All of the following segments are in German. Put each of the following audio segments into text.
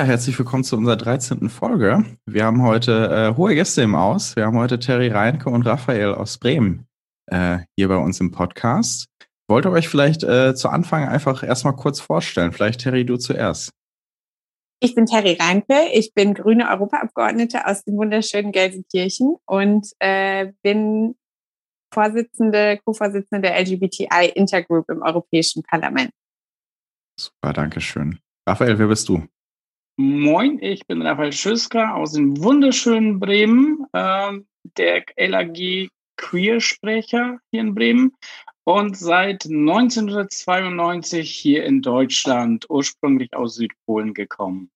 Ja, herzlich willkommen zu unserer 13. Folge. Wir haben heute äh, hohe Gäste im Aus. Wir haben heute Terry Reinke und Raphael aus Bremen äh, hier bei uns im Podcast. Wollt ihr euch vielleicht äh, zu Anfang einfach erstmal kurz vorstellen? Vielleicht Terry, du zuerst. Ich bin Terry Reinke, ich bin grüne Europaabgeordnete aus dem wunderschönen Gelsenkirchen und äh, bin Vorsitzende, Co-Vorsitzende der LGBTI Intergroup im Europäischen Parlament. Super, danke schön. Raphael, wer bist du? Moin, ich bin Raphael Schüsker aus dem wunderschönen Bremen, äh, der LAG Queer-Sprecher hier in Bremen und seit 1992 hier in Deutschland, ursprünglich aus Südpolen gekommen.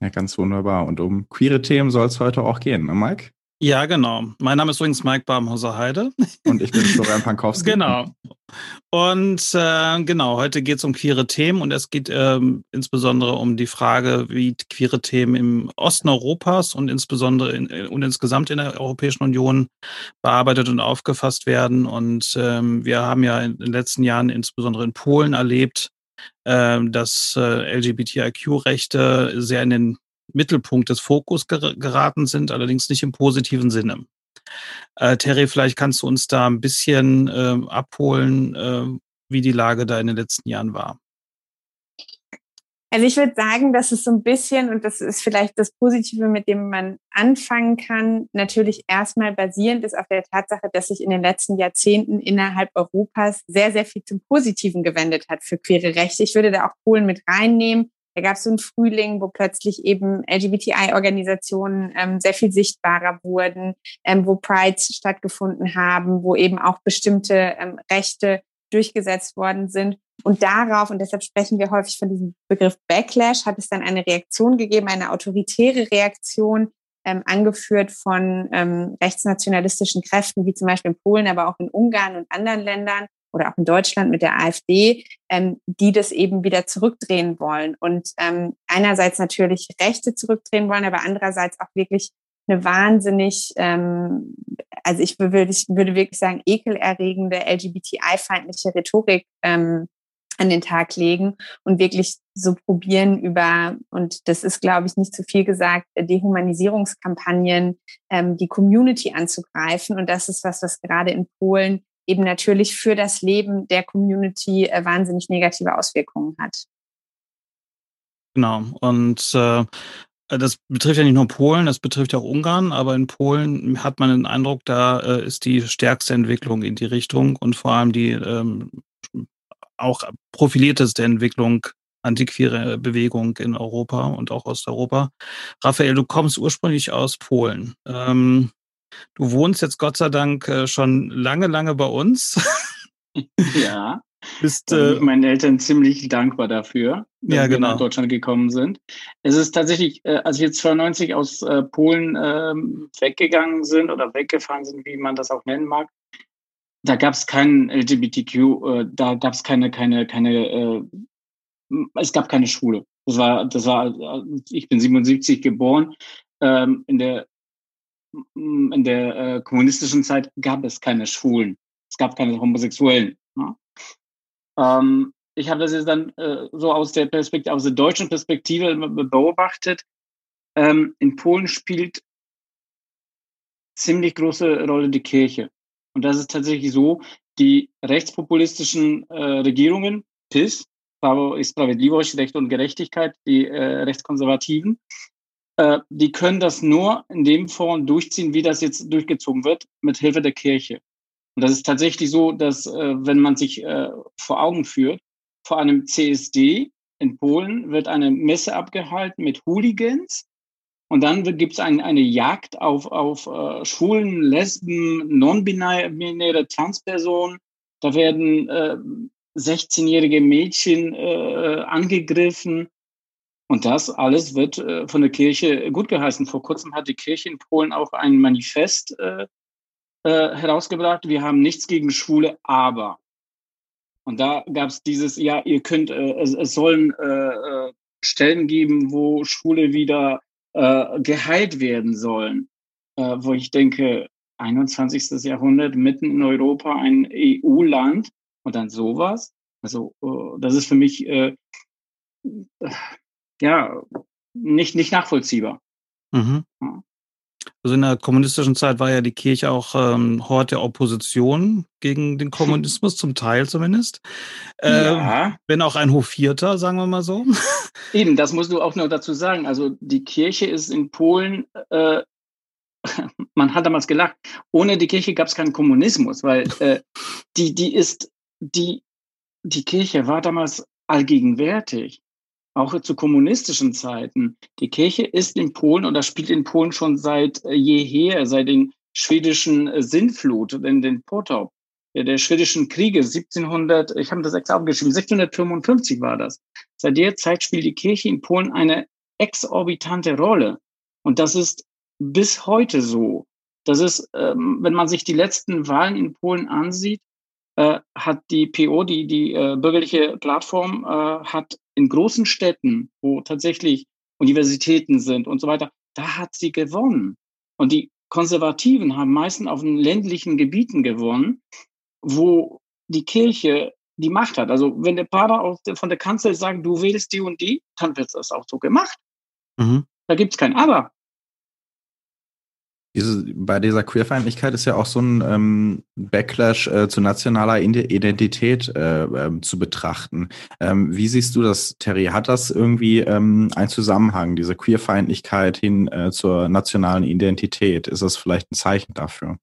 Ja, ganz wunderbar. Und um queere Themen soll es heute auch gehen, ne, Mike? Ja, genau. Mein Name ist übrigens Mike Barmhauser Heide. Und ich bin Florian Pankowski. genau. Und äh, genau, heute geht es um queere Themen und es geht ähm, insbesondere um die Frage, wie queere Themen im Osten Europas und insbesondere in, äh, und insgesamt in der Europäischen Union bearbeitet und aufgefasst werden. Und ähm, wir haben ja in den letzten Jahren insbesondere in Polen erlebt, äh, dass äh, LGBTIQ-Rechte sehr in den Mittelpunkt des Fokus ger geraten sind, allerdings nicht im positiven Sinne. Äh, Terry, vielleicht kannst du uns da ein bisschen äh, abholen, äh, wie die Lage da in den letzten Jahren war. Also ich würde sagen, dass es so ein bisschen, und das ist vielleicht das Positive, mit dem man anfangen kann, natürlich erstmal basierend ist auf der Tatsache, dass sich in den letzten Jahrzehnten innerhalb Europas sehr, sehr viel zum Positiven gewendet hat für queere Rechte. Ich würde da auch Polen mit reinnehmen. Da gab es so einen Frühling, wo plötzlich eben LGBTI-Organisationen ähm, sehr viel sichtbarer wurden, ähm, wo Prides stattgefunden haben, wo eben auch bestimmte ähm, Rechte durchgesetzt worden sind. Und darauf, und deshalb sprechen wir häufig von diesem Begriff Backlash, hat es dann eine Reaktion gegeben, eine autoritäre Reaktion, ähm, angeführt von ähm, rechtsnationalistischen Kräften, wie zum Beispiel in Polen, aber auch in Ungarn und anderen Ländern, oder auch in Deutschland mit der AfD, ähm, die das eben wieder zurückdrehen wollen und ähm, einerseits natürlich Rechte zurückdrehen wollen, aber andererseits auch wirklich eine wahnsinnig, ähm, also ich würde, ich würde wirklich sagen, ekelerregende LGBTI-feindliche Rhetorik ähm, an den Tag legen und wirklich so probieren über, und das ist, glaube ich, nicht zu viel gesagt, Dehumanisierungskampagnen, ähm, die Community anzugreifen. Und das ist was, was gerade in Polen eben natürlich für das Leben der Community äh, wahnsinnig negative Auswirkungen hat. Genau. Und äh, das betrifft ja nicht nur Polen, das betrifft ja auch Ungarn, aber in Polen hat man den Eindruck, da äh, ist die stärkste Entwicklung in die Richtung und vor allem die ähm, auch profilierteste Entwicklung antiquere Bewegung in Europa und auch Osteuropa. Raphael, du kommst ursprünglich aus Polen. Ähm, Du wohnst jetzt Gott sei Dank äh, schon lange, lange bei uns. ja. Bist äh, meinen Eltern ziemlich dankbar dafür, dass ja, genau. wir nach Deutschland gekommen sind. Es ist tatsächlich, äh, als wir 92 aus äh, Polen ähm, weggegangen sind oder weggefahren sind, wie man das auch nennen mag, da gab es keinen LGBTQ, äh, da gab es keine, keine, keine, äh, es gab keine Schule. Das war, das war, ich bin 77 geboren. Ähm, in der in der äh, kommunistischen Zeit gab es keine Schwulen. Es gab keine Homosexuellen. Ne? Ähm, ich habe das jetzt dann äh, so aus der Perspektive, aus der deutschen Perspektive beobachtet. Ähm, in Polen spielt ziemlich große Rolle die Kirche. Und das ist tatsächlich so, die rechtspopulistischen äh, Regierungen, PIS, Prawo i Sprawiedliwość, Recht und Gerechtigkeit, die äh, Rechtskonservativen, äh, die können das nur in dem Form durchziehen, wie das jetzt durchgezogen wird, mit Hilfe der Kirche. Und das ist tatsächlich so, dass äh, wenn man sich äh, vor Augen führt, vor einem CSD in Polen wird eine Messe abgehalten mit Hooligans und dann gibt es ein, eine Jagd auf, auf äh, Schwulen, Lesben, non-binäre Transpersonen. Da werden äh, 16-jährige Mädchen äh, angegriffen. Und das alles wird äh, von der Kirche gut geheißen. Vor kurzem hat die Kirche in Polen auch ein Manifest äh, äh, herausgebracht. Wir haben nichts gegen Schwule, aber. Und da gab es dieses, ja, ihr könnt, es, es sollen Stellen geben, wo Schwule wieder äh, geheilt werden sollen. Äh, wo ich denke, 21. Jahrhundert, mitten in Europa, ein EU-Land und dann sowas. Also, äh, das ist für mich, ja, nicht, nicht nachvollziehbar. Mhm. Also in der kommunistischen Zeit war ja die Kirche auch ähm, Hort der Opposition gegen den Kommunismus, zum Teil zumindest. Äh, ja. Wenn auch ein Hofierter, sagen wir mal so. Eben, das musst du auch noch dazu sagen. Also die Kirche ist in Polen, äh, man hat damals gelacht, ohne die Kirche gab es keinen Kommunismus, weil äh, die, die ist, die, die Kirche war damals allgegenwärtig auch zu kommunistischen Zeiten. Die Kirche ist in Polen oder spielt in Polen schon seit äh, jeher, seit den schwedischen äh, Sintflut, in den Potop, der, der schwedischen Kriege 1700, ich habe das extra aufgeschrieben, 1655 war das. Seit der Zeit spielt die Kirche in Polen eine exorbitante Rolle. Und das ist bis heute so. Das ist, ähm, wenn man sich die letzten Wahlen in Polen ansieht, äh, hat die PO, die, die äh, bürgerliche Plattform, äh, hat in großen Städten, wo tatsächlich Universitäten sind und so weiter, da hat sie gewonnen. Und die Konservativen haben meistens auf den ländlichen Gebieten gewonnen, wo die Kirche die Macht hat. Also wenn der Pater von der Kanzel sagt, du wählst die und die, dann wird das auch so gemacht. Mhm. Da gibt es kein Aber diese, bei dieser Queerfeindlichkeit ist ja auch so ein ähm, Backlash äh, zu nationaler Identität äh, äh, zu betrachten. Ähm, wie siehst du das, Terry? Hat das irgendwie ähm, einen Zusammenhang, diese Queerfeindlichkeit hin äh, zur nationalen Identität? Ist das vielleicht ein Zeichen dafür?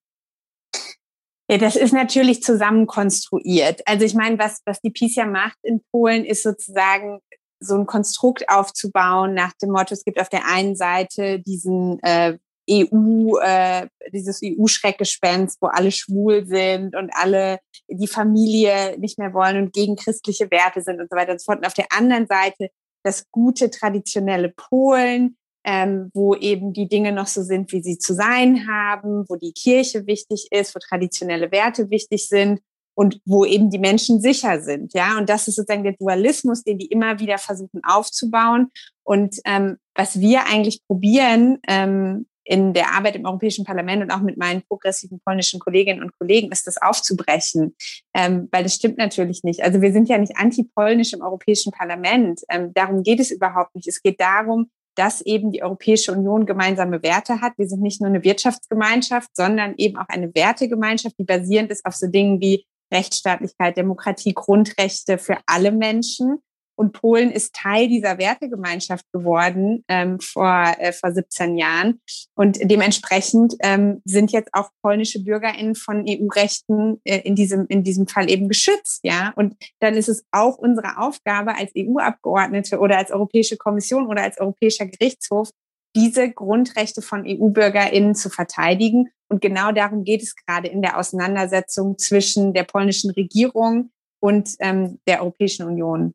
Ja, das ist natürlich zusammen konstruiert. Also ich meine, was, was die PiS ja macht in Polen, ist sozusagen so ein Konstrukt aufzubauen nach dem Motto, es gibt auf der einen Seite diesen äh, EU, äh, dieses EU-Schreckgespenst, wo alle schwul sind und alle die Familie nicht mehr wollen und gegen christliche Werte sind und so weiter und so fort. Und auf der anderen Seite das gute traditionelle Polen, ähm, wo eben die Dinge noch so sind, wie sie zu sein haben, wo die Kirche wichtig ist, wo traditionelle Werte wichtig sind und wo eben die Menschen sicher sind. Ja, und das ist sozusagen der Dualismus, den die immer wieder versuchen aufzubauen. Und ähm, was wir eigentlich probieren, ähm, in der Arbeit im Europäischen Parlament und auch mit meinen progressiven polnischen Kolleginnen und Kollegen ist das aufzubrechen, ähm, weil das stimmt natürlich nicht. Also wir sind ja nicht antipolnisch im Europäischen Parlament. Ähm, darum geht es überhaupt nicht. Es geht darum, dass eben die Europäische Union gemeinsame Werte hat. Wir sind nicht nur eine Wirtschaftsgemeinschaft, sondern eben auch eine Wertegemeinschaft, die basierend ist auf so Dingen wie Rechtsstaatlichkeit, Demokratie, Grundrechte für alle Menschen. Und Polen ist Teil dieser Wertegemeinschaft geworden ähm, vor, äh, vor 17 Jahren. Und dementsprechend ähm, sind jetzt auch polnische BürgerInnen von EU-Rechten äh, in, diesem, in diesem Fall eben geschützt. Ja? Und dann ist es auch unsere Aufgabe als EU-Abgeordnete oder als Europäische Kommission oder als Europäischer Gerichtshof, diese Grundrechte von EU-BürgerInnen zu verteidigen. Und genau darum geht es gerade in der Auseinandersetzung zwischen der polnischen Regierung und ähm, der Europäischen Union.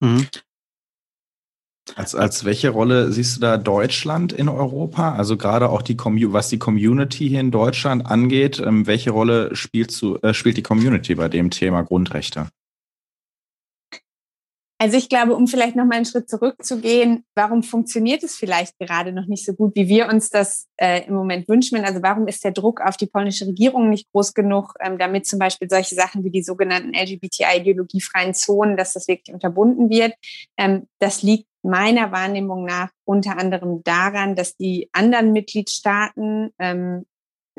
Mhm. Als, als welche Rolle siehst du da Deutschland in Europa? Also gerade auch die was die Community hier in Deutschland angeht, ähm, welche Rolle spielt, du, äh, spielt die Community bei dem Thema Grundrechte? Also ich glaube, um vielleicht noch mal einen Schritt zurückzugehen, warum funktioniert es vielleicht gerade noch nicht so gut, wie wir uns das äh, im Moment wünschen? Also warum ist der Druck auf die polnische Regierung nicht groß genug, ähm, damit zum Beispiel solche Sachen wie die sogenannten LGBTI-ideologiefreien Zonen, dass das wirklich unterbunden wird? Ähm, das liegt meiner Wahrnehmung nach unter anderem daran, dass die anderen Mitgliedstaaten ähm,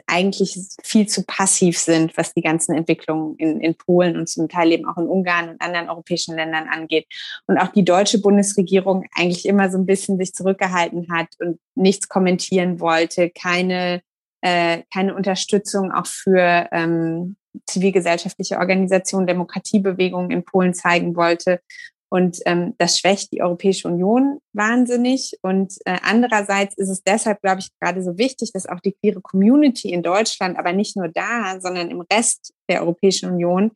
eigentlich viel zu passiv sind, was die ganzen Entwicklungen in, in Polen und zum Teil eben auch in Ungarn und anderen europäischen Ländern angeht. Und auch die deutsche Bundesregierung eigentlich immer so ein bisschen sich zurückgehalten hat und nichts kommentieren wollte, keine, äh, keine Unterstützung auch für ähm, zivilgesellschaftliche Organisationen, Demokratiebewegungen in Polen zeigen wollte. Und ähm, das schwächt die Europäische Union wahnsinnig. Und äh, andererseits ist es deshalb, glaube ich, gerade so wichtig, dass auch die queere Community in Deutschland, aber nicht nur da, sondern im Rest der Europäischen Union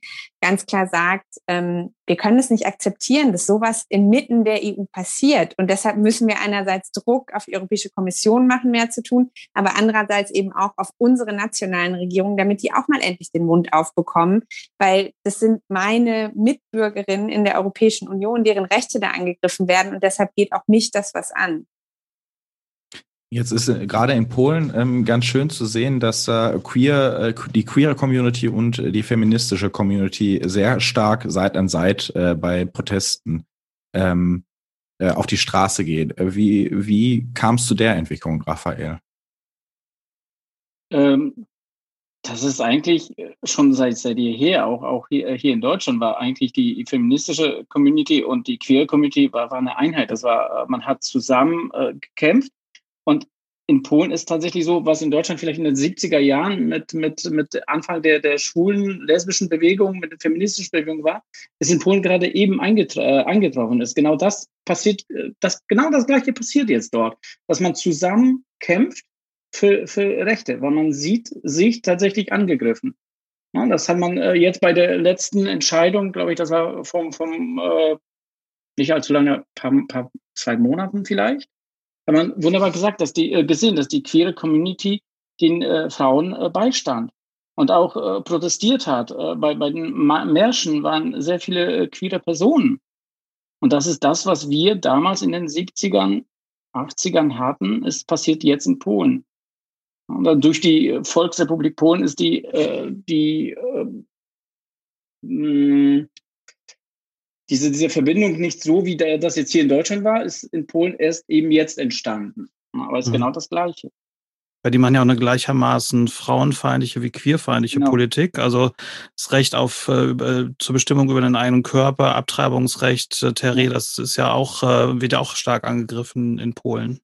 ganz klar sagt, ähm, wir können es nicht akzeptieren, dass sowas inmitten der EU passiert. Und deshalb müssen wir einerseits Druck auf die Europäische Kommission machen, mehr zu tun, aber andererseits eben auch auf unsere nationalen Regierungen, damit die auch mal endlich den Mund aufbekommen, weil das sind meine Mitbürgerinnen in der Europäischen Union, deren Rechte da angegriffen werden. Und deshalb geht auch mich das was an. Jetzt ist äh, gerade in Polen ähm, ganz schön zu sehen, dass äh, queer, äh, die queere Community und die feministische Community sehr stark Seit an Seit äh, bei Protesten ähm, äh, auf die Straße geht. Äh, wie, wie kam es zu der Entwicklung, Raphael? Ähm, das ist eigentlich schon seit, seit jeher, auch, auch hier, hier in Deutschland, war eigentlich die feministische Community und die Queer Community war, war eine Einheit. Das war, man hat zusammen äh, gekämpft und in Polen ist tatsächlich so, was in Deutschland vielleicht in den 70er Jahren mit, mit, mit Anfang der, der schwulen, lesbischen Bewegung, mit der feministischen Bewegung war, ist in Polen gerade eben eingetra äh, eingetroffen ist. Genau das passiert, äh, das, genau das Gleiche passiert jetzt dort, dass man zusammen kämpft für, für Rechte, weil man sieht sich tatsächlich angegriffen. Ja, das hat man äh, jetzt bei der letzten Entscheidung, glaube ich, das war vom, vom äh, nicht allzu lange, paar, paar, zwei Monaten vielleicht, hat man wunderbar gesagt, dass die äh, gesehen, dass die queere Community den äh, Frauen äh, beistand und auch äh, protestiert hat. Äh, bei, bei den Märschen waren sehr viele äh, queere Personen. Und das ist das, was wir damals in den 70ern, 80ern hatten, ist passiert jetzt in Polen. Und durch die Volksrepublik Polen ist die, äh, die äh, mh, diese, diese Verbindung nicht so, wie der, das jetzt hier in Deutschland war, ist in Polen erst eben jetzt entstanden. Aber es ist mhm. genau das Gleiche. Ja, die machen ja auch eine gleichermaßen frauenfeindliche wie queerfeindliche genau. Politik. Also das Recht auf äh, zur Bestimmung über den eigenen Körper, Abtreibungsrecht, äh, Terry, das ist ja auch, äh, wird ja auch stark angegriffen in Polen.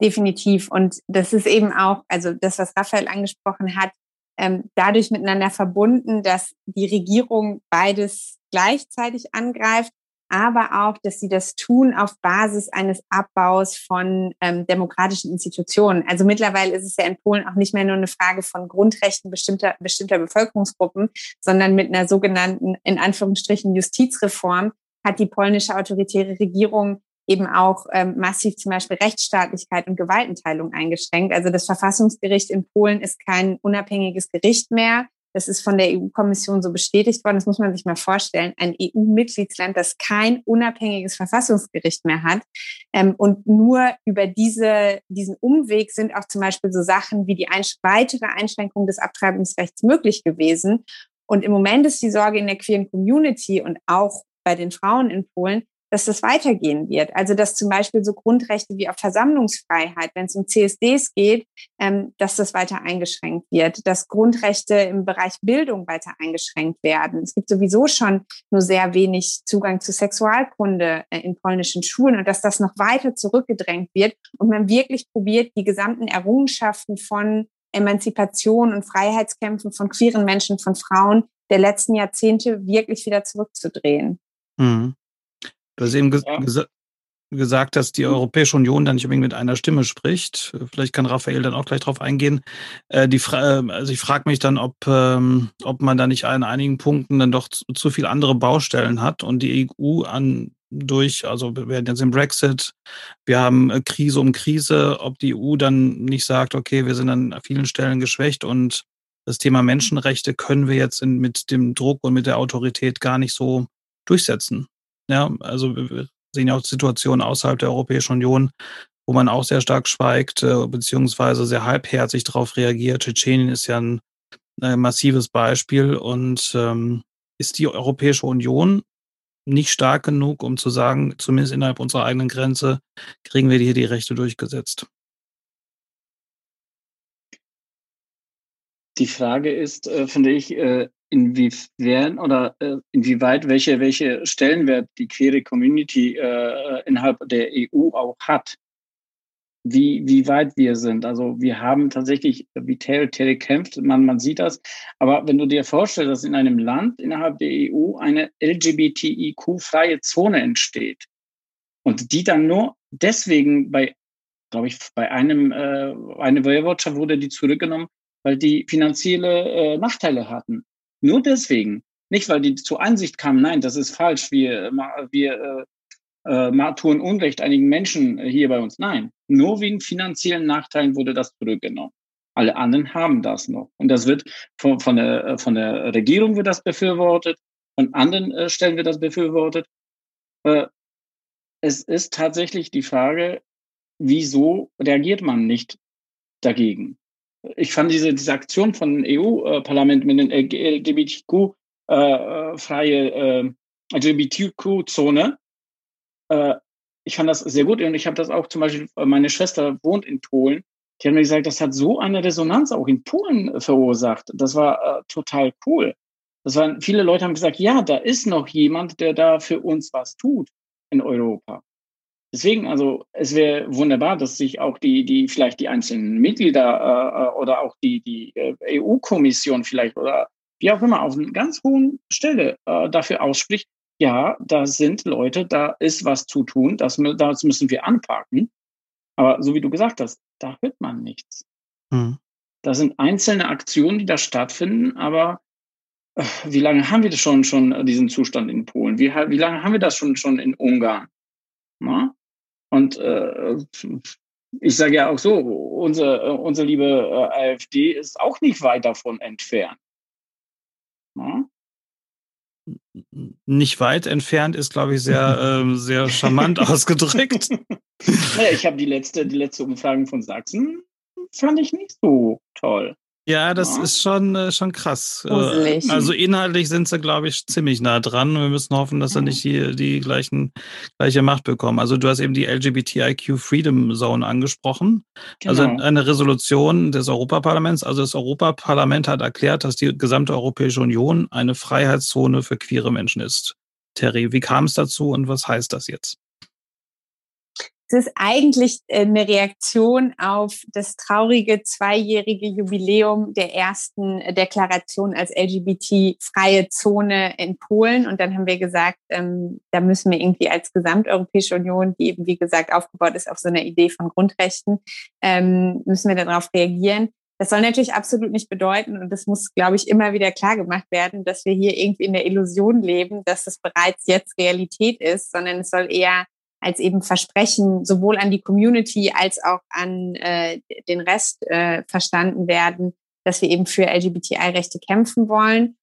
Definitiv. Und das ist eben auch, also das, was Raphael angesprochen hat, ähm, dadurch miteinander verbunden, dass die Regierung beides gleichzeitig angreift, aber auch, dass sie das tun auf Basis eines Abbaus von ähm, demokratischen Institutionen. Also mittlerweile ist es ja in Polen auch nicht mehr nur eine Frage von Grundrechten bestimmter, bestimmter Bevölkerungsgruppen, sondern mit einer sogenannten, in Anführungsstrichen, Justizreform hat die polnische autoritäre Regierung eben auch ähm, massiv zum Beispiel Rechtsstaatlichkeit und Gewaltenteilung eingeschränkt. Also das Verfassungsgericht in Polen ist kein unabhängiges Gericht mehr. Das ist von der EU-Kommission so bestätigt worden. Das muss man sich mal vorstellen. Ein EU-Mitgliedsland, das kein unabhängiges Verfassungsgericht mehr hat. Ähm, und nur über diese, diesen Umweg sind auch zum Beispiel so Sachen wie die ein weitere Einschränkung des Abtreibungsrechts möglich gewesen. Und im Moment ist die Sorge in der queeren Community und auch bei den Frauen in Polen, dass das weitergehen wird. Also dass zum Beispiel so Grundrechte wie auf Versammlungsfreiheit, wenn es um CSDs geht, ähm, dass das weiter eingeschränkt wird, dass Grundrechte im Bereich Bildung weiter eingeschränkt werden. Es gibt sowieso schon nur sehr wenig Zugang zu Sexualkunde äh, in polnischen Schulen und dass das noch weiter zurückgedrängt wird und man wirklich probiert, die gesamten Errungenschaften von Emanzipation und Freiheitskämpfen von queeren Menschen, von Frauen der letzten Jahrzehnte wirklich wieder zurückzudrehen. Mhm. Du hast eben ges ja. ges gesagt, dass die Europäische Union da nicht unbedingt mit einer Stimme spricht. Vielleicht kann Raphael dann auch gleich drauf eingehen. Äh, die Fra äh, also ich frage mich dann, ob, ähm, ob man da nicht an einigen Punkten dann doch zu, zu viel andere Baustellen hat und die EU an durch, also wir werden jetzt im Brexit, wir haben äh, Krise um Krise, ob die EU dann nicht sagt, okay, wir sind an vielen Stellen geschwächt und das Thema Menschenrechte können wir jetzt in, mit dem Druck und mit der Autorität gar nicht so durchsetzen. Ja, also wir sehen ja auch Situationen außerhalb der Europäischen Union, wo man auch sehr stark schweigt, äh, beziehungsweise sehr halbherzig darauf reagiert. Tschetschenien ist ja ein äh, massives Beispiel und ähm, ist die Europäische Union nicht stark genug, um zu sagen, zumindest innerhalb unserer eigenen Grenze kriegen wir hier die Rechte durchgesetzt. Die Frage ist, äh, finde ich, äh, inwiefern oder äh, inwieweit welche, welche Stellenwert die queere Community äh, innerhalb der EU auch hat. Wie, wie weit wir sind. Also wir haben tatsächlich, wie Terry, Terry kämpft, man, man sieht das. Aber wenn du dir vorstellst, dass in einem Land innerhalb der EU eine LGBTIQ-freie Zone entsteht und die dann nur deswegen bei, glaube ich, bei einem, äh, eine Woiwodschaft wurde die zurückgenommen, weil die finanzielle äh, Nachteile hatten. Nur deswegen. Nicht, weil die zur Ansicht kamen, nein, das ist falsch, wir, wir äh, äh, tun Unrecht einigen Menschen hier bei uns. Nein, nur wegen finanziellen Nachteilen wurde das zurückgenommen. Alle anderen haben das noch. Und das wird von, von, der, von der Regierung wird das befürwortet, von anderen äh, Stellen wird das befürwortet. Äh, es ist tatsächlich die Frage, wieso reagiert man nicht dagegen? Ich fand diese, diese Aktion von EU-Parlament mit den LGBTQ-freie äh, LGBTQ-Zone äh, ich fand das sehr gut und ich habe das auch zum Beispiel, meine Schwester wohnt in Polen. Die hat mir gesagt, das hat so eine Resonanz auch in Polen verursacht. Das war äh, total cool. Das waren, viele Leute haben gesagt, ja, da ist noch jemand, der da für uns was tut in Europa. Deswegen, also es wäre wunderbar, dass sich auch die, die vielleicht die einzelnen Mitglieder äh, äh oder auch die, die äh, EU-Kommission vielleicht oder wie auch immer auf einer ganz hohen Stelle äh, dafür ausspricht, ja, da sind Leute, da ist was zu tun, das, das müssen wir anpacken. Aber so wie du gesagt hast, da hört man nichts. Hm. Da sind einzelne Aktionen, die da stattfinden, aber äh, wie lange haben wir das schon, schon äh, diesen Zustand in Polen? Wie, wie lange haben wir das schon, schon in Ungarn? Na? Und äh, ich sage ja auch so, unsere, äh, unsere liebe äh, AfD ist auch nicht weit davon entfernt. Na? Nicht weit entfernt ist, glaube ich, sehr, äh, sehr charmant ausgedrückt. naja, ich habe die letzte, die letzte Umfrage von Sachsen, fand ich nicht so toll. Ja, das ja. ist schon, äh, schon krass. Äh, Gruselig. Also inhaltlich sind sie, glaube ich, ziemlich nah dran. Wir müssen hoffen, dass sie nicht die, die gleichen, gleiche Macht bekommen. Also du hast eben die LGBTIQ Freedom Zone angesprochen. Also genau. Also eine Resolution des Europaparlaments. Also das Europaparlament hat erklärt, dass die gesamte Europäische Union eine Freiheitszone für queere Menschen ist. Terry, wie kam es dazu und was heißt das jetzt? Es ist eigentlich äh, eine Reaktion auf das traurige zweijährige Jubiläum der ersten Deklaration als LGBT-freie Zone in Polen. Und dann haben wir gesagt, ähm, da müssen wir irgendwie als Gesamteuropäische Union, die eben, wie gesagt, aufgebaut ist auf so einer Idee von Grundrechten, ähm, müssen wir darauf reagieren. Das soll natürlich absolut nicht bedeuten, und das muss, glaube ich, immer wieder klar gemacht werden, dass wir hier irgendwie in der Illusion leben, dass es bereits jetzt Realität ist, sondern es soll eher als eben Versprechen sowohl an die Community als auch an äh, den Rest äh, verstanden werden, dass wir eben für LGBTI-Rechte kämpfen wollen.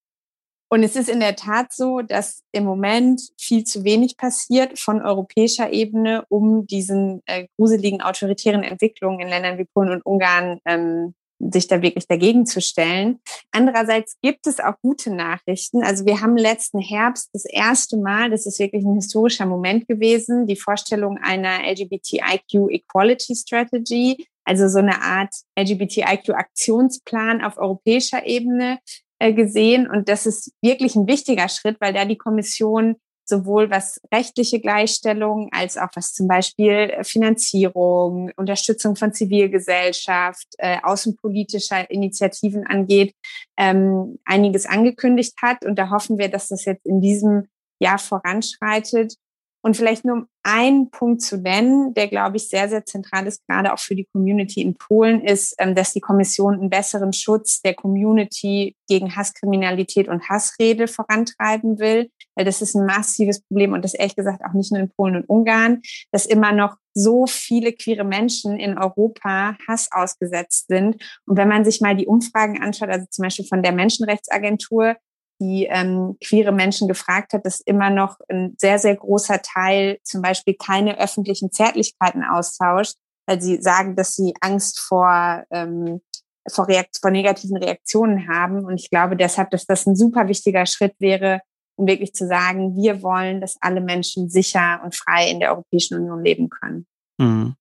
Und es ist in der Tat so, dass im Moment viel zu wenig passiert von europäischer Ebene, um diesen äh, gruseligen autoritären Entwicklungen in Ländern wie Polen und Ungarn ähm, sich da wirklich dagegen zu stellen. Andererseits gibt es auch gute Nachrichten. Also wir haben letzten Herbst das erste Mal, das ist wirklich ein historischer Moment gewesen, die Vorstellung einer LGBTIQ Equality Strategy, also so eine Art LGBTIQ Aktionsplan auf europäischer Ebene äh, gesehen. Und das ist wirklich ein wichtiger Schritt, weil da die Kommission sowohl was rechtliche Gleichstellung als auch was zum Beispiel äh, Finanzierung, Unterstützung von Zivilgesellschaft, äh, außenpolitischer Initiativen angeht, ähm, einiges angekündigt hat. Und da hoffen wir, dass das jetzt in diesem Jahr voranschreitet. Und vielleicht nur ein Punkt zu nennen, der, glaube ich, sehr, sehr zentral ist, gerade auch für die Community in Polen, ist, ähm, dass die Kommission einen besseren Schutz der Community gegen Hasskriminalität und Hassrede vorantreiben will. Weil das ist ein massives Problem und das ehrlich gesagt auch nicht nur in Polen und Ungarn, dass immer noch so viele queere Menschen in Europa Hass ausgesetzt sind. Und wenn man sich mal die Umfragen anschaut, also zum Beispiel von der Menschenrechtsagentur, die ähm, queere Menschen gefragt hat, dass immer noch ein sehr, sehr großer Teil zum Beispiel keine öffentlichen Zärtlichkeiten austauscht, weil sie sagen, dass sie Angst vor, ähm, vor, Reakt vor negativen Reaktionen haben. Und ich glaube deshalb, dass das ein super wichtiger Schritt wäre, um wirklich zu sagen, wir wollen, dass alle Menschen sicher und frei in der Europäischen Union leben können. Mhm.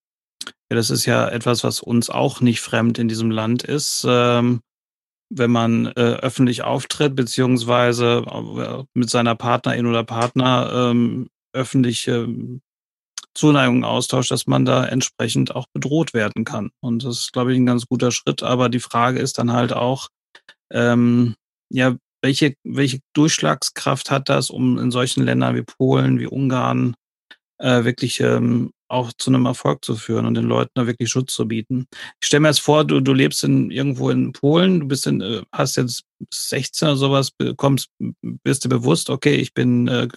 Ja, das ist ja etwas, was uns auch nicht fremd in diesem Land ist. Ähm wenn man äh, öffentlich auftritt, beziehungsweise äh, mit seiner Partnerin oder Partner ähm, öffentliche Zuneigung austauscht, dass man da entsprechend auch bedroht werden kann. Und das ist, glaube ich, ein ganz guter Schritt. Aber die Frage ist dann halt auch, ähm, ja, welche, welche Durchschlagskraft hat das, um in solchen Ländern wie Polen, wie Ungarn äh, wirklich ähm, auch zu einem Erfolg zu führen und den Leuten da wirklich Schutz zu bieten. Ich stelle mir jetzt vor, du, du lebst in, irgendwo in Polen, du bist in, äh, hast jetzt 16 oder sowas, kommst, bist dir bewusst, okay, ich bin äh,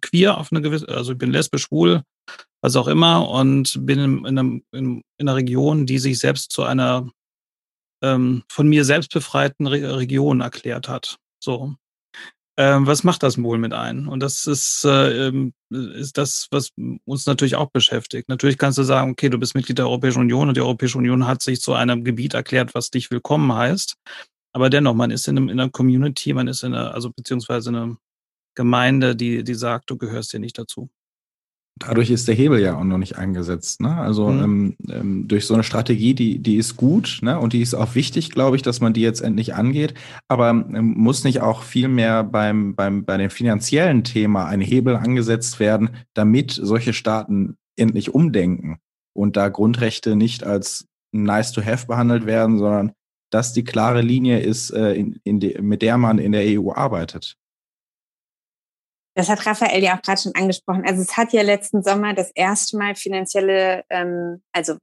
queer auf eine gewisse, also ich bin lesbisch, schwul, was auch immer, und bin in, in, einem, in, in einer Region, die sich selbst zu einer ähm, von mir selbst befreiten Re Region erklärt hat. So. Ähm, was macht das wohl mit ein? Und das ist, äh, ähm, ist das, was uns natürlich auch beschäftigt. Natürlich kannst du sagen, okay, du bist Mitglied der Europäischen Union und die Europäische Union hat sich zu einem Gebiet erklärt, was dich willkommen heißt. Aber dennoch, man ist in, einem, in einer Community, man ist in einer, also beziehungsweise in einer Gemeinde, die, die sagt, du gehörst hier nicht dazu. Dadurch ist der Hebel ja auch noch nicht eingesetzt. Ne? Also mhm. ähm, ähm, durch so eine Strategie, die, die ist gut ne? und die ist auch wichtig, glaube ich, dass man die jetzt endlich angeht. Aber ähm, muss nicht auch viel mehr beim, beim, bei dem finanziellen Thema ein Hebel angesetzt werden, damit solche Staaten endlich umdenken und da Grundrechte nicht als nice to have behandelt werden, sondern dass die klare Linie ist, äh, in, in de, mit der man in der EU arbeitet. Das hat Raphael ja auch gerade schon angesprochen. Also es hat ja letzten Sommer das erste Mal finanzielle, ähm, also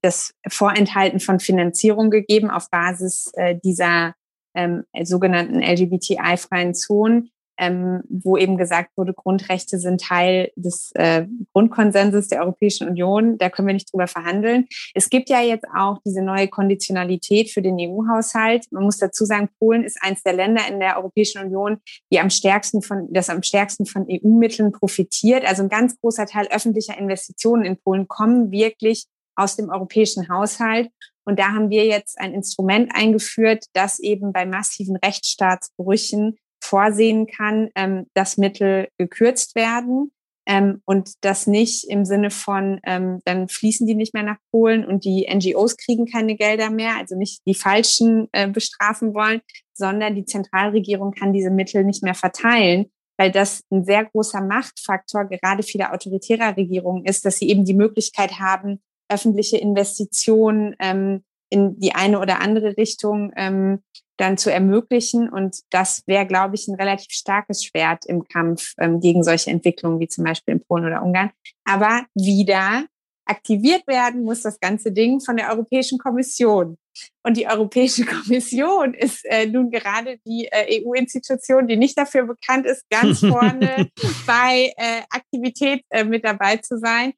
das Vorenthalten von Finanzierung gegeben auf Basis äh, dieser ähm, sogenannten LGBTI-freien Zonen ähm, wo eben gesagt wurde, Grundrechte sind Teil des äh, Grundkonsenses der Europäischen Union. Da können wir nicht drüber verhandeln. Es gibt ja jetzt auch diese neue Konditionalität für den EU-Haushalt. Man muss dazu sagen, Polen ist eines der Länder in der Europäischen Union, die am stärksten von, das am stärksten von EU-Mitteln profitiert. Also ein ganz großer Teil öffentlicher Investitionen in Polen kommen wirklich aus dem europäischen Haushalt. Und da haben wir jetzt ein Instrument eingeführt, das eben bei massiven Rechtsstaatsbrüchen vorsehen kann, ähm, dass Mittel gekürzt werden ähm, und das nicht im Sinne von, ähm, dann fließen die nicht mehr nach Polen und die NGOs kriegen keine Gelder mehr, also nicht die Falschen äh, bestrafen wollen, sondern die Zentralregierung kann diese Mittel nicht mehr verteilen, weil das ein sehr großer Machtfaktor gerade vieler autoritärer Regierungen ist, dass sie eben die Möglichkeit haben, öffentliche Investitionen ähm, in die eine oder andere Richtung ähm, dann zu ermöglichen. Und das wäre, glaube ich, ein relativ starkes Schwert im Kampf ähm, gegen solche Entwicklungen wie zum Beispiel in Polen oder Ungarn. Aber wieder aktiviert werden muss das ganze Ding von der Europäischen Kommission. Und die Europäische Kommission ist äh, nun gerade die äh, EU-Institution, die nicht dafür bekannt ist, ganz vorne bei äh, Aktivität äh, mit dabei zu sein.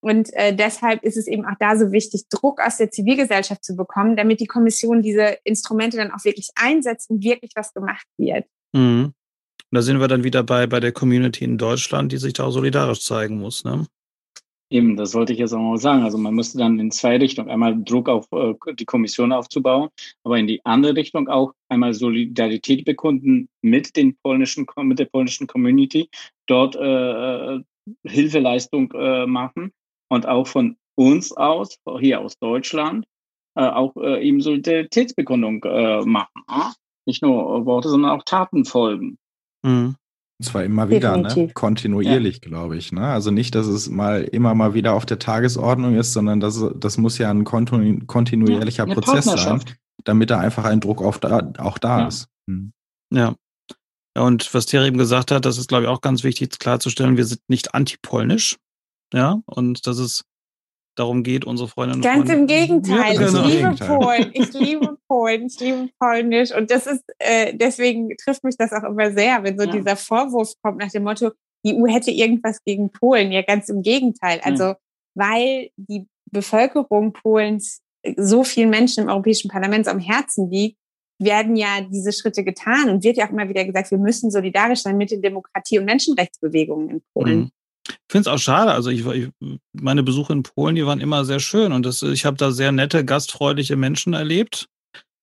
Und äh, deshalb ist es eben auch da so wichtig, Druck aus der Zivilgesellschaft zu bekommen, damit die Kommission diese Instrumente dann auch wirklich einsetzt und wirklich was gemacht wird. Mhm. Da sind wir dann wieder bei, bei der Community in Deutschland, die sich da auch solidarisch zeigen muss. Ne? Eben, das wollte ich jetzt auch mal sagen. Also man müsste dann in zwei Richtungen einmal Druck auf äh, die Kommission aufzubauen, aber in die andere Richtung auch einmal Solidarität bekunden mit den polnischen, mit der polnischen Community, dort äh, äh Hilfeleistung äh, machen und auch von uns aus, hier aus Deutschland, äh, auch äh, eben Solidaritätsbekundung äh, machen. Nicht nur Worte, sondern auch Taten folgen. Mhm. Und zwar immer wieder, ne? kontinuierlich, ja. glaube ich. Ne? Also nicht, dass es mal immer mal wieder auf der Tagesordnung ist, sondern das, das muss ja ein kontinuierlicher ja, Prozess sein, damit da einfach ein Druck auf da, auch da ja. ist. Hm. Ja. Ja, und was Thierry eben gesagt hat, das ist, glaube ich, auch ganz wichtig klarzustellen, wir sind nicht antipolnisch. Ja, und dass es darum geht, unsere Freundinnen und Ganz Freunde. im Gegenteil. Ja, genau. Ich liebe Polen. Ich liebe Polen. Ich liebe Polnisch. Und das ist, äh, deswegen trifft mich das auch immer sehr, wenn so ja. dieser Vorwurf kommt nach dem Motto, die EU hätte irgendwas gegen Polen. Ja, ganz im Gegenteil. Also, ja. weil die Bevölkerung Polens so vielen Menschen im Europäischen Parlament am Herzen liegt, werden ja diese Schritte getan und wird ja auch immer wieder gesagt, wir müssen solidarisch sein mit den Demokratie- und Menschenrechtsbewegungen in Polen. Mhm. Ich finde es auch schade. Also ich, ich, meine Besuche in Polen, die waren immer sehr schön und das, ich habe da sehr nette, gastfreundliche Menschen erlebt,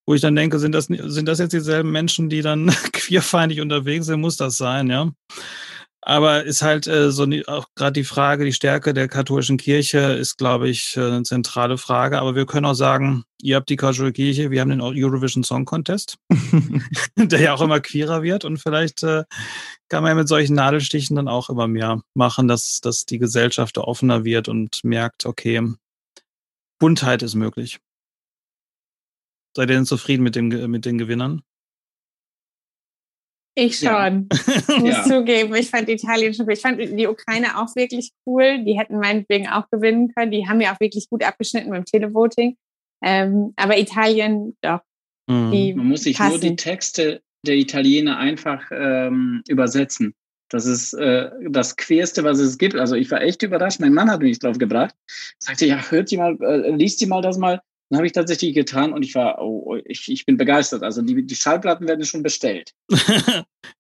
wo ich dann denke, sind das, sind das jetzt dieselben Menschen, die dann queerfeindlich unterwegs sind? Muss das sein, ja? Aber ist halt äh, so auch gerade die Frage, die Stärke der katholischen Kirche ist, glaube ich, äh, eine zentrale Frage. Aber wir können auch sagen, ihr habt die katholische Kirche, wir haben den Eurovision Song Contest, der ja auch immer queerer wird. Und vielleicht äh, kann man ja mit solchen Nadelstichen dann auch immer mehr machen, dass, dass die Gesellschaft offener wird und merkt, okay, Buntheit ist möglich. Seid ihr denn zufrieden mit, dem, mit den Gewinnern? Ich schon. Ja. muss ja. zugeben, ich fand Italien schon, ich fand die Ukraine auch wirklich cool. Die hätten meinetwegen auch gewinnen können. Die haben ja auch wirklich gut abgeschnitten beim Televoting. Ähm, aber Italien, doch. Mhm. Man muss sich passen. nur die Texte der Italiener einfach ähm, übersetzen. Das ist äh, das Querste, was es gibt. Also ich war echt überrascht. Mein Mann hat mich drauf gebracht. Sagte, ja, hört die mal, äh, liest die mal das mal. Dann habe ich tatsächlich getan und ich war, oh, ich, ich bin begeistert. Also die, die Schallplatten werden schon bestellt.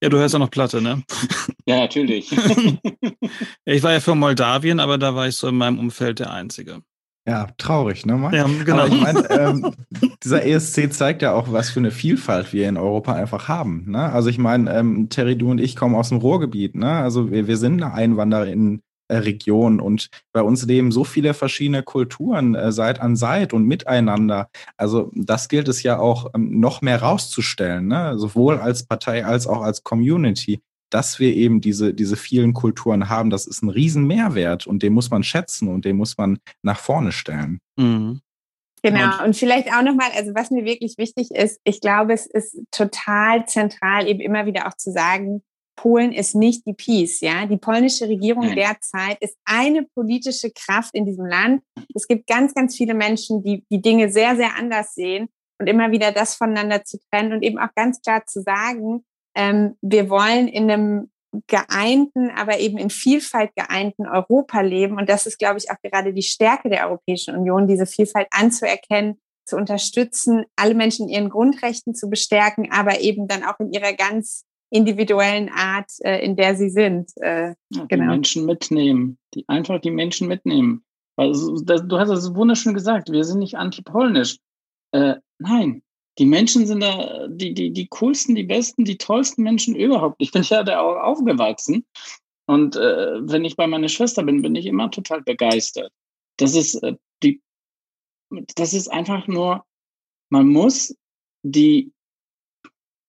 ja, du hörst ja noch Platte, ne? ja, natürlich. ich war ja für Moldawien, aber da war ich so in meinem Umfeld der Einzige. Ja, traurig, ne? Mann? Ja, genau. Aber ich meine, ähm, dieser ESC zeigt ja auch, was für eine Vielfalt wir in Europa einfach haben. Ne? Also ich meine, ähm, Terry, du und ich kommen aus dem Ruhrgebiet, ne? Also wir, wir sind eine Einwanderin Region und bei uns leben so viele verschiedene Kulturen äh, Seit an Seit und miteinander. Also das gilt es ja auch ähm, noch mehr rauszustellen, ne? sowohl als Partei als auch als Community dass wir eben diese, diese vielen Kulturen haben, das ist ein Riesenmehrwert und den muss man schätzen und den muss man nach vorne stellen. Mhm. Genau, und vielleicht auch nochmal, also was mir wirklich wichtig ist, ich glaube, es ist total zentral, eben immer wieder auch zu sagen, Polen ist nicht die Peace, ja. Die polnische Regierung Nein. derzeit ist eine politische Kraft in diesem Land. Es gibt ganz, ganz viele Menschen, die die Dinge sehr, sehr anders sehen und immer wieder das voneinander zu trennen und eben auch ganz klar zu sagen, ähm, wir wollen in einem geeinten, aber eben in Vielfalt geeinten Europa leben. Und das ist, glaube ich, auch gerade die Stärke der Europäischen Union, diese Vielfalt anzuerkennen, zu unterstützen, alle Menschen in ihren Grundrechten zu bestärken, aber eben dann auch in ihrer ganz individuellen Art, äh, in der sie sind. Äh, ja, genau. Die Menschen mitnehmen, die einfach die Menschen mitnehmen. Also, das, du hast es wunderschön gesagt, wir sind nicht antipolnisch. Äh, nein, die Menschen sind da die, die, die coolsten, die besten, die tollsten Menschen überhaupt. Ich bin ja da auch aufgewachsen. Und äh, wenn ich bei meiner Schwester bin, bin ich immer total begeistert. Das ist äh, die, das ist einfach nur, man muss die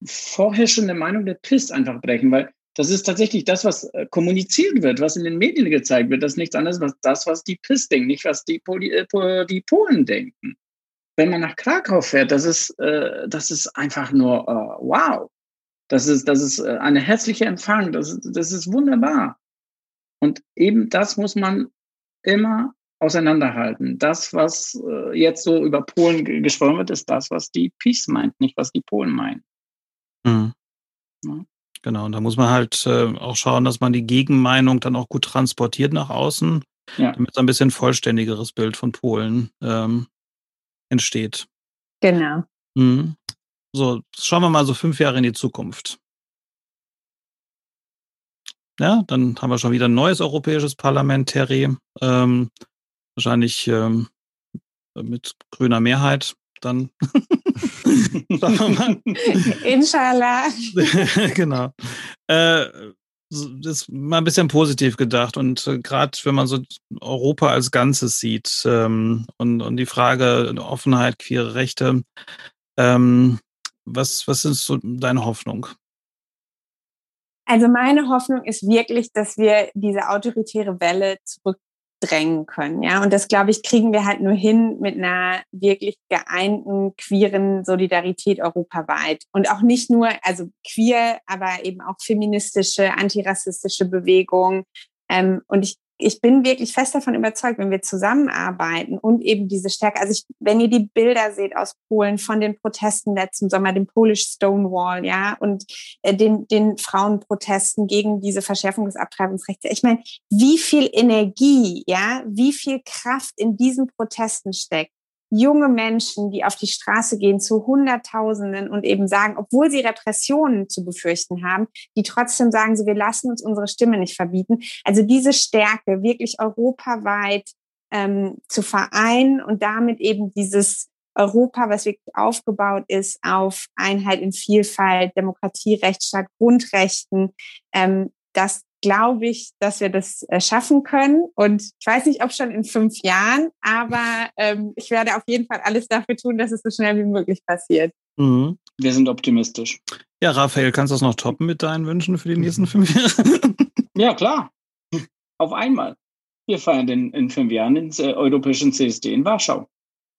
vorherrschende Meinung der PIS einfach brechen, weil das ist tatsächlich das, was äh, kommuniziert wird, was in den Medien gezeigt wird. Das ist nichts anderes als das, was die PIS denken, nicht was die, Poli äh, die Polen denken wenn man nach Krakau fährt, das ist, äh, das ist einfach nur äh, wow. Das ist, das ist äh, eine herzliche Empfang. Das, das ist wunderbar. Und eben das muss man immer auseinanderhalten. Das, was äh, jetzt so über Polen gesprochen wird, ist das, was die Peace meint, nicht was die Polen meinen. Mhm. Ja. Genau, und da muss man halt äh, auch schauen, dass man die Gegenmeinung dann auch gut transportiert nach außen, ja. damit es ein bisschen vollständigeres Bild von Polen ähm, entsteht. Genau. Mhm. So, schauen wir mal so fünf Jahre in die Zukunft. Ja, dann haben wir schon wieder ein neues europäisches Parlament, Terry. Ähm, wahrscheinlich ähm, mit grüner Mehrheit dann. Inshallah. genau. Äh, das ist mal ein bisschen positiv gedacht und äh, gerade wenn man so Europa als Ganzes sieht ähm, und, und die Frage Offenheit, queere Rechte, ähm, was, was ist so deine Hoffnung? Also meine Hoffnung ist wirklich, dass wir diese autoritäre Welle zurück drängen können. Ja, und das glaube ich, kriegen wir halt nur hin mit einer wirklich geeinten queeren Solidarität europaweit. Und auch nicht nur, also queer, aber eben auch feministische, antirassistische Bewegung. Ähm, und ich ich bin wirklich fest davon überzeugt, wenn wir zusammenarbeiten und eben diese Stärke, also ich, wenn ihr die Bilder seht aus Polen von den Protesten letzten Sommer, dem Polish Stonewall, ja, und äh, den, den Frauenprotesten gegen diese Verschärfung des Abtreibungsrechts. Ich meine, wie viel Energie, ja, wie viel Kraft in diesen Protesten steckt junge Menschen, die auf die Straße gehen zu Hunderttausenden und eben sagen, obwohl sie Repressionen zu befürchten haben, die trotzdem sagen, so wir lassen uns unsere Stimme nicht verbieten. Also diese Stärke wirklich europaweit ähm, zu vereinen und damit eben dieses Europa, was wirklich aufgebaut ist auf Einheit in Vielfalt, Demokratie, Rechtsstaat, Grundrechten, ähm, das glaube ich, dass wir das äh, schaffen können. Und ich weiß nicht, ob schon in fünf Jahren, aber ähm, ich werde auf jeden Fall alles dafür tun, dass es so schnell wie möglich passiert. Mhm. Wir sind optimistisch. Ja, Raphael, kannst du das noch toppen mit deinen Wünschen für die nächsten fünf Jahre? ja, klar. Auf einmal. Wir feiern in, in fünf Jahren den äh, europäischen CSD in Warschau.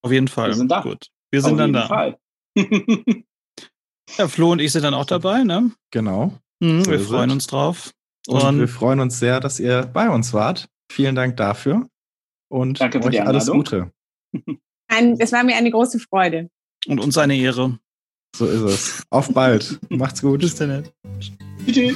Auf jeden Fall. Wir sind da. Gut. Wir sind auf dann da. Fall. ja, Flo und ich sind dann auch dabei, ne? Genau. Mhm, wir freuen uns drauf. Und, und wir freuen uns sehr, dass ihr bei uns wart. Vielen Dank dafür. Und Danke für euch alles Gute. Ein, es war mir eine große Freude. Und uns eine Ehre. So ist es. Auf bald. Macht's gut. Bis dann. Tschüss.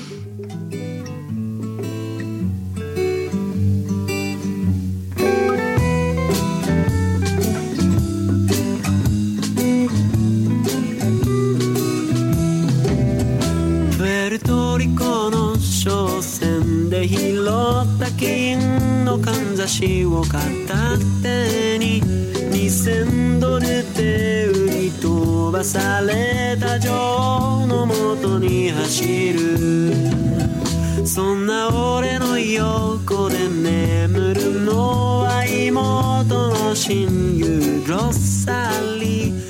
拾った金のかんざしを片手に2000ドルで売り飛ばされた女王のもとに走る。そんな俺の横で眠るのは妹の親友ロッサリー。